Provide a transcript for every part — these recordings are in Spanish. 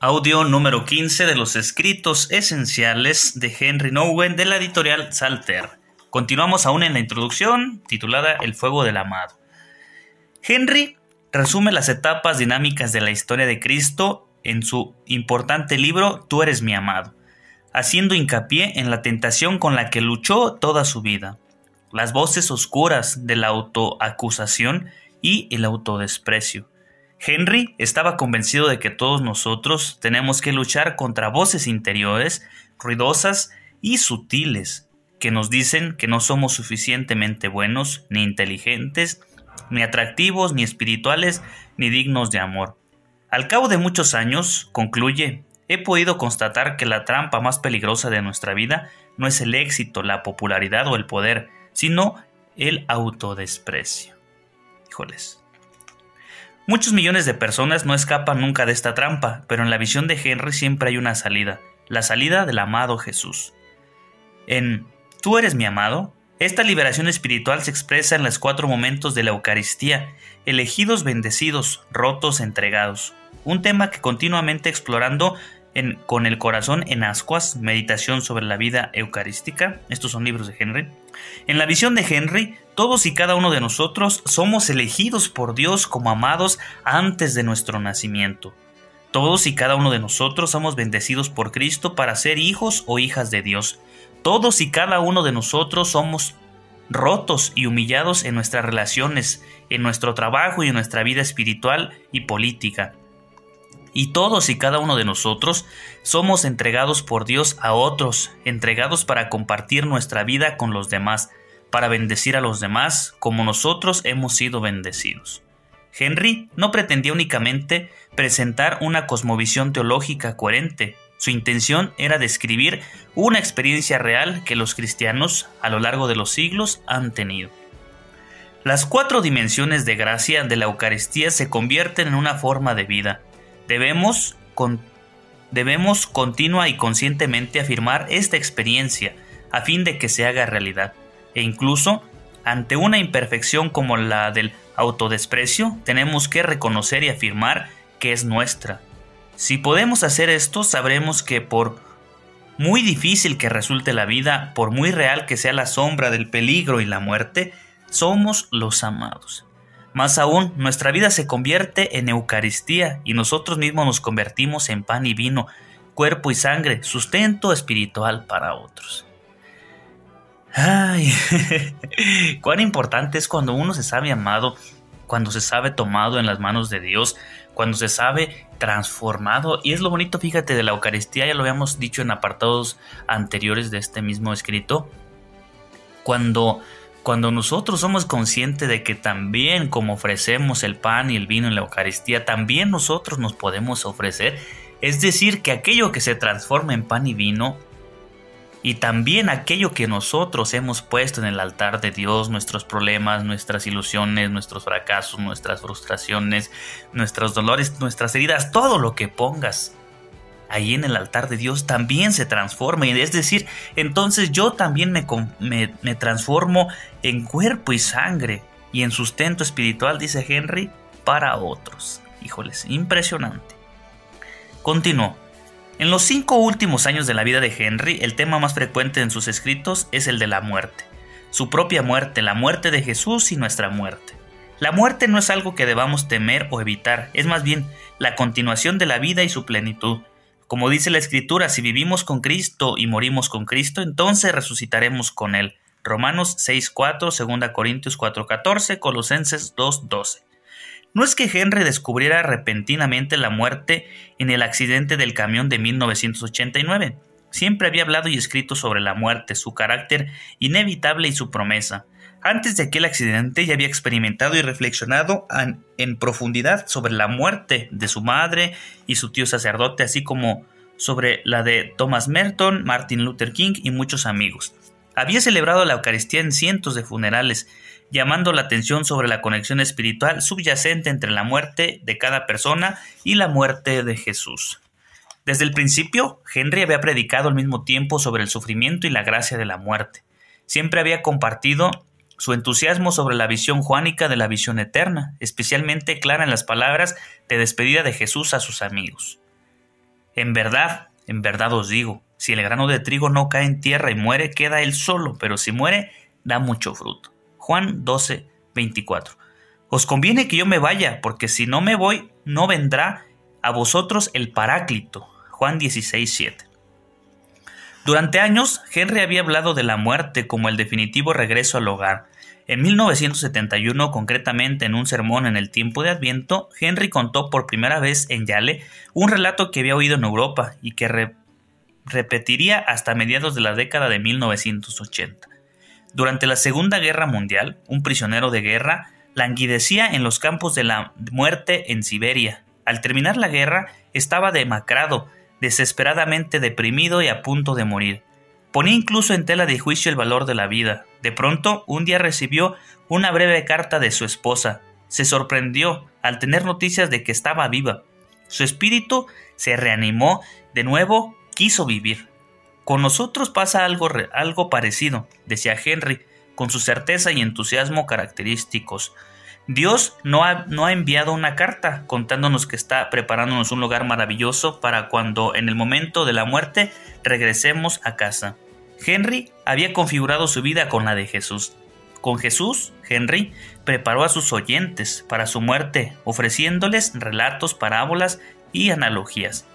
Audio número 15 de los escritos esenciales de Henry Nowen de la editorial Salter. Continuamos aún en la introducción titulada El fuego del amado. Henry resume las etapas dinámicas de la historia de Cristo en su importante libro Tú eres mi amado, haciendo hincapié en la tentación con la que luchó toda su vida, las voces oscuras de la autoacusación y el autodesprecio Henry estaba convencido de que todos nosotros tenemos que luchar contra voces interiores, ruidosas y sutiles, que nos dicen que no somos suficientemente buenos, ni inteligentes, ni atractivos, ni espirituales, ni dignos de amor. Al cabo de muchos años, concluye, he podido constatar que la trampa más peligrosa de nuestra vida no es el éxito, la popularidad o el poder, sino el autodesprecio. Híjoles, Muchos millones de personas no escapan nunca de esta trampa, pero en la visión de Henry siempre hay una salida, la salida del amado Jesús. En Tú eres mi amado, esta liberación espiritual se expresa en los cuatro momentos de la Eucaristía, elegidos, bendecidos, rotos, entregados, un tema que continuamente explorando con el corazón en ascuas, meditación sobre la vida eucarística, estos son libros de Henry. En la visión de Henry, todos y cada uno de nosotros somos elegidos por Dios como amados antes de nuestro nacimiento. Todos y cada uno de nosotros somos bendecidos por Cristo para ser hijos o hijas de Dios. Todos y cada uno de nosotros somos rotos y humillados en nuestras relaciones, en nuestro trabajo y en nuestra vida espiritual y política. Y todos y cada uno de nosotros somos entregados por Dios a otros, entregados para compartir nuestra vida con los demás, para bendecir a los demás como nosotros hemos sido bendecidos. Henry no pretendía únicamente presentar una cosmovisión teológica coherente, su intención era describir una experiencia real que los cristianos a lo largo de los siglos han tenido. Las cuatro dimensiones de gracia de la Eucaristía se convierten en una forma de vida, Debemos, debemos continua y conscientemente afirmar esta experiencia a fin de que se haga realidad. E incluso, ante una imperfección como la del autodesprecio, tenemos que reconocer y afirmar que es nuestra. Si podemos hacer esto, sabremos que por muy difícil que resulte la vida, por muy real que sea la sombra del peligro y la muerte, somos los amados. Más aún, nuestra vida se convierte en Eucaristía y nosotros mismos nos convertimos en pan y vino, cuerpo y sangre, sustento espiritual para otros. Ay, cuán importante es cuando uno se sabe amado, cuando se sabe tomado en las manos de Dios, cuando se sabe transformado. Y es lo bonito, fíjate, de la Eucaristía, ya lo habíamos dicho en apartados anteriores de este mismo escrito, cuando cuando nosotros somos conscientes de que también como ofrecemos el pan y el vino en la Eucaristía, también nosotros nos podemos ofrecer, es decir, que aquello que se transforma en pan y vino, y también aquello que nosotros hemos puesto en el altar de Dios, nuestros problemas, nuestras ilusiones, nuestros fracasos, nuestras frustraciones, nuestros dolores, nuestras heridas, todo lo que pongas ahí en el altar de Dios también se transforma. Es decir, entonces yo también me, me, transformo en cuerpo y sangre y en sustento espiritual, dice Henry, para otros. Híjoles, impresionante. Continuó. En los cinco últimos años de la vida de Henry, el tema más frecuente en sus escritos es el de la muerte. Su propia muerte, la muerte de Jesús y nuestra muerte. La muerte no es algo que debamos temer o evitar, es más bien la continuación de la vida y su plenitud. Como dice la Escritura, si vivimos con Cristo y morimos con Cristo, entonces resucitaremos con Él. Romanos 6.4, 2 Corintios 4.14, Colosenses 2.12. No es que Henry descubriera repentinamente la muerte en el accidente del camión de 1989. Siempre había hablado y escrito sobre la muerte, su carácter inevitable y su promesa. Antes de aquel accidente ya había experimentado y reflexionado en, profundidad sobre la muerte de su madre y su tío sacerdote, así como sobre la de Thomas Merton, Martin Luther King y muchos amigos. Había celebrado la Eucaristía en cientos de funerales, llamando la atención sobre la conexión espiritual subyacente entre la muerte de cada persona y la muerte de Jesús. Desde el principio, Henry había predicado al mismo tiempo sobre el sufrimiento y la gracia de la muerte. Siempre había compartido su entusiasmo sobre la visión juánica de la visión eterna, especialmente clara en las palabras de despedida de Jesús a sus amigos. En verdad, en verdad os digo, si el grano de trigo no cae en tierra y muere, queda él solo, pero si muere, da mucho fruto. Juan 12, 24. Os conviene que yo me vaya, porque si no me voy, no vendrá a vosotros el Paráclito. Juan 16, 7. Durante años, Henry había hablado de la muerte como el definitivo regreso al hogar. En 1971, concretamente en un sermón en el tiempo de Adviento, Henry contó por primera vez en Yale un relato que había oído en Europa y que repetiría hasta mediados de la década de 1980. Durante la Segunda Guerra Mundial, un prisionero de guerra languidecía en los campos de la muerte en Siberia. Al terminar la guerra, estaba demacrado desesperadamente deprimido y a punto de morir. Ponía incluso en tela de juicio el valor de la vida. De pronto, un día recibió una breve carta de su esposa. Se sorprendió al tener noticias de que estaba viva. Su espíritu se reanimó, de nuevo quiso vivir. Con nosotros pasa algo, algo parecido, decía Henry, con su certeza y entusiasmo característicos. Dios no ha, no ha, enviado una carta contándonos que está preparándonos un lugar maravilloso para cuando en el momento de la muerte regresemos a casa. Henry había configurado su vida con la de Jesús. Con Jesús, Henry preparó a sus oyentes para su muerte, ofreciéndoles relatos, parábolas y analogías.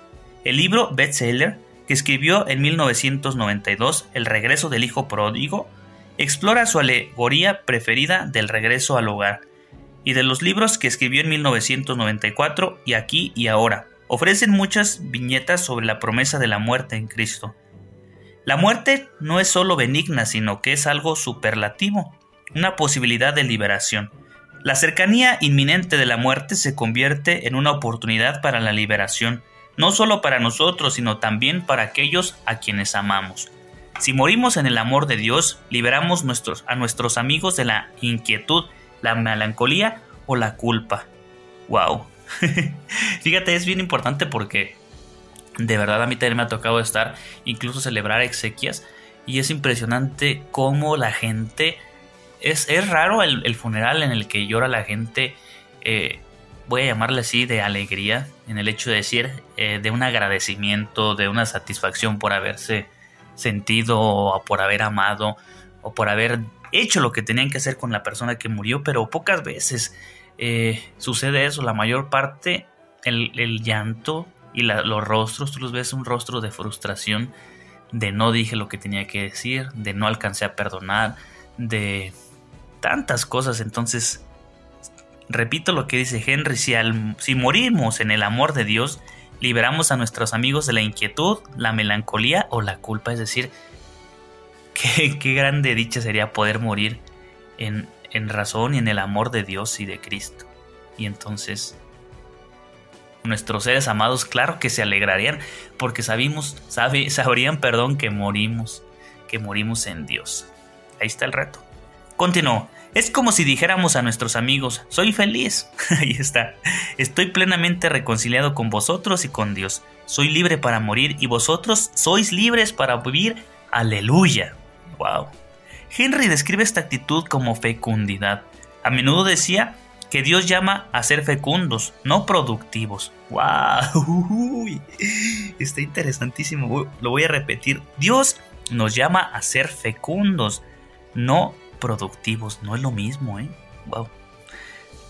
El libro bestseller que escribió en 1992, El regreso del hijo pródigo, explora su alegoría preferida del regreso al hogar y de los libros que escribió en 1994 y Aquí y Ahora. Ofrecen muchas viñetas sobre la promesa de la muerte en Cristo. La muerte no es solo benigna, sino que es algo superlativo, una posibilidad de liberación. La cercanía inminente de la muerte se convierte en una oportunidad para la liberación, no solo para nosotros, sino también para aquellos a quienes amamos. Si morimos en el amor de Dios, liberamos a nuestros amigos de la inquietud la melancolía o la culpa. Wow. Fíjate, es bien importante porque de verdad a mí también me ha tocado estar, incluso celebrar exequias, y es impresionante cómo la gente... Es, es raro el, funeral en el que llora la gente, eh, voy a llamarle así, de alegría, en el hecho de decir, eh, de un agradecimiento, de una satisfacción por haberse sentido o por haber amado o por haber hecho lo que tenían que hacer con la persona que murió, pero pocas veces eh, sucede eso. La mayor parte, el, llanto y los rostros, tú los ves un rostro de frustración, de no dije lo que tenía que decir, de no alcancé a perdonar, de tantas cosas. Entonces, repito lo que dice Henry, si, morimos en el amor de Dios, liberamos a nuestros amigos de la inquietud, la melancolía o la culpa, es decir, Qué, grande dicha sería poder morir en, razón y en el amor de Dios y de Cristo. Y entonces nuestros seres amados, claro que se alegrarían, porque sabimos, sabrían, perdón, que morimos, que morimos en Dios. Ahí está el reto. Continuó. Es como si dijéramos a nuestros amigos, soy feliz. Ahí está. Estoy plenamente reconciliado con vosotros y con Dios. Soy libre para morir y vosotros sois libres para vivir. Aleluya. Wow. Henry describe esta actitud como fecundidad. A menudo decía que Dios llama a ser fecundos, no productivos. ¡Wow! está interesantísimo. Lo voy a repetir. Dios nos llama a ser fecundos, no productivos. No es lo mismo, ¿eh? ¡Wow!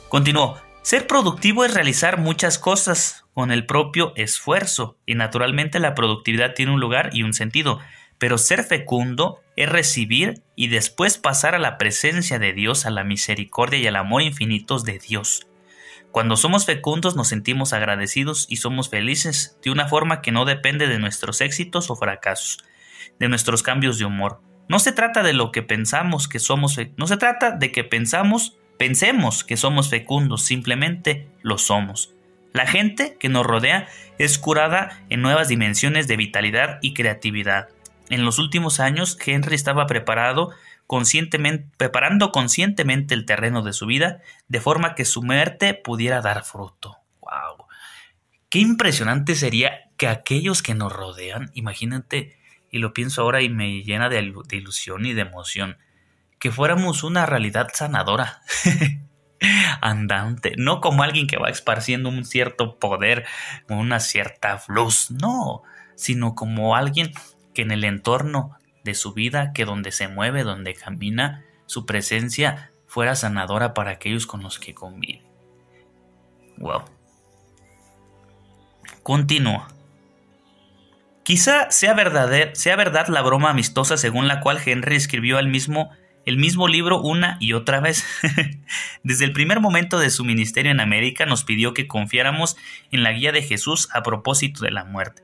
Continuó. Ser productivo es realizar muchas cosas con el propio esfuerzo y naturalmente la productividad tiene un lugar y un sentido. Pero ser fecundo es recibir y después pasar a la presencia de Dios, a la misericordia y al amor infinitos de Dios. Cuando somos fecundos nos sentimos agradecidos y somos felices de una forma que no depende de nuestros éxitos o fracasos, de nuestros cambios de humor. No se trata de lo que pensamos que somos, no se trata de que pensamos, pensemos que somos fecundos, simplemente lo somos. La gente que nos rodea es curada en nuevas dimensiones de vitalidad y creatividad. En los últimos años, Henry estaba preparado conscientemente, preparando conscientemente el terreno de su vida, de forma que su muerte pudiera dar fruto. ¡Wow! Qué impresionante sería que aquellos que nos rodean, imagínate, y lo pienso ahora y me llena de, ilusión y de emoción, que fuéramos una realidad sanadora. andante, no como alguien que va esparciendo un cierto poder, una cierta luz, no, sino como alguien que en el entorno de su vida, que donde se mueve, donde camina, su presencia fuera sanadora para aquellos con los que convive. Wow. Continúa. Quizá sea, sea verdad la broma amistosa según la cual Henry escribió el mismo el mismo libro una y otra vez. Desde el primer momento de su ministerio en América nos pidió que confiáramos en la guía de Jesús a propósito de la muerte.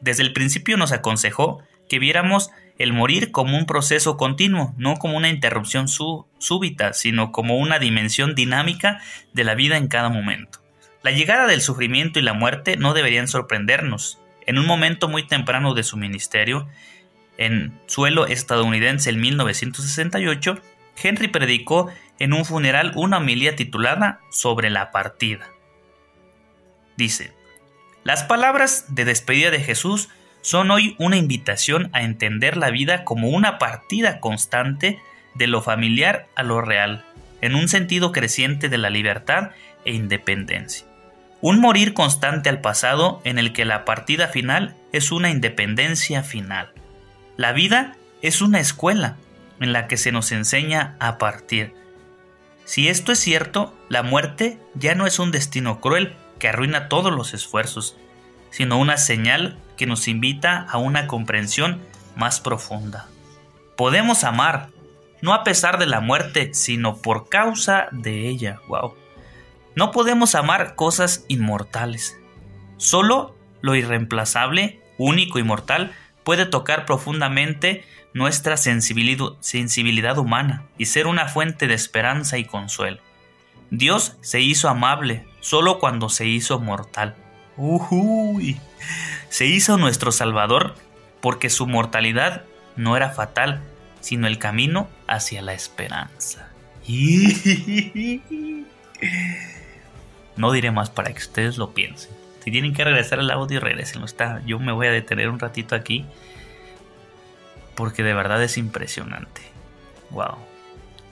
Desde el principio nos aconsejó que viéramos el morir como un proceso continuo, no como una interrupción súbita, sino como una dimensión dinámica de la vida en cada momento. La llegada del sufrimiento y la muerte no deberían sorprendernos. En un momento muy temprano de su ministerio, en suelo estadounidense en 1968, Henry predicó en un funeral una homilía titulada Sobre la partida. Dice, las palabras de despedida de Jesús son hoy una invitación a entender la vida como una partida constante de lo familiar a lo real, en un sentido creciente de la libertad e independencia. Un morir constante al pasado en el que la partida final es una independencia final. La vida es una escuela en la que se nos enseña a partir. Si esto es cierto, la muerte ya no es un destino cruel que arruina todos los esfuerzos, sino una señal que nos invita a una comprensión más profunda. Podemos amar, no a pesar de la muerte, sino por causa de ella. Wow. No podemos amar cosas inmortales. Solo lo irreemplazable, único y mortal, puede tocar profundamente nuestra sensibilidad, humana y ser una fuente de esperanza y consuelo. Dios se hizo amable solo cuando se hizo mortal. Uy. Se hizo nuestro Salvador porque su mortalidad no era fatal, sino el camino hacia la esperanza. No diré más para que ustedes lo piensen. Si tienen que regresar al audio, regresenlo. Está, yo me voy a detener un ratito aquí. Porque de verdad es impresionante. Wow.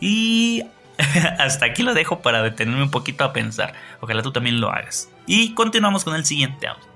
Y hasta aquí lo dejo para detenerme un poquito a pensar. Ojalá tú también lo hagas. Y continuamos con el siguiente audio.